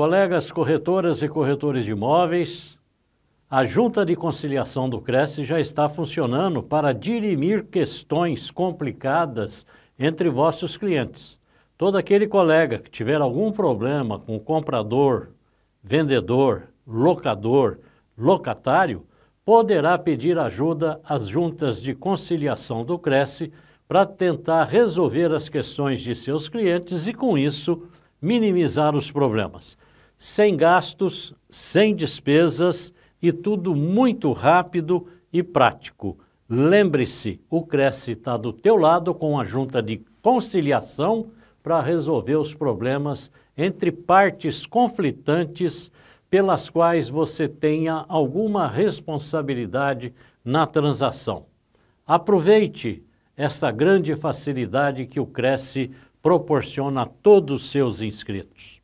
Colegas corretoras e corretores de imóveis, a Junta de Conciliação do Cresce já está funcionando para dirimir questões complicadas entre vossos clientes. Todo aquele colega que tiver algum problema com comprador, vendedor, locador, locatário, poderá pedir ajuda às juntas de conciliação do Cresce para tentar resolver as questões de seus clientes e, com isso, minimizar os problemas. Sem gastos, sem despesas e tudo muito rápido e prático. Lembre-se, o Cresce está do teu lado com a junta de conciliação para resolver os problemas entre partes conflitantes pelas quais você tenha alguma responsabilidade na transação. Aproveite esta grande facilidade que o Cresce proporciona a todos os seus inscritos.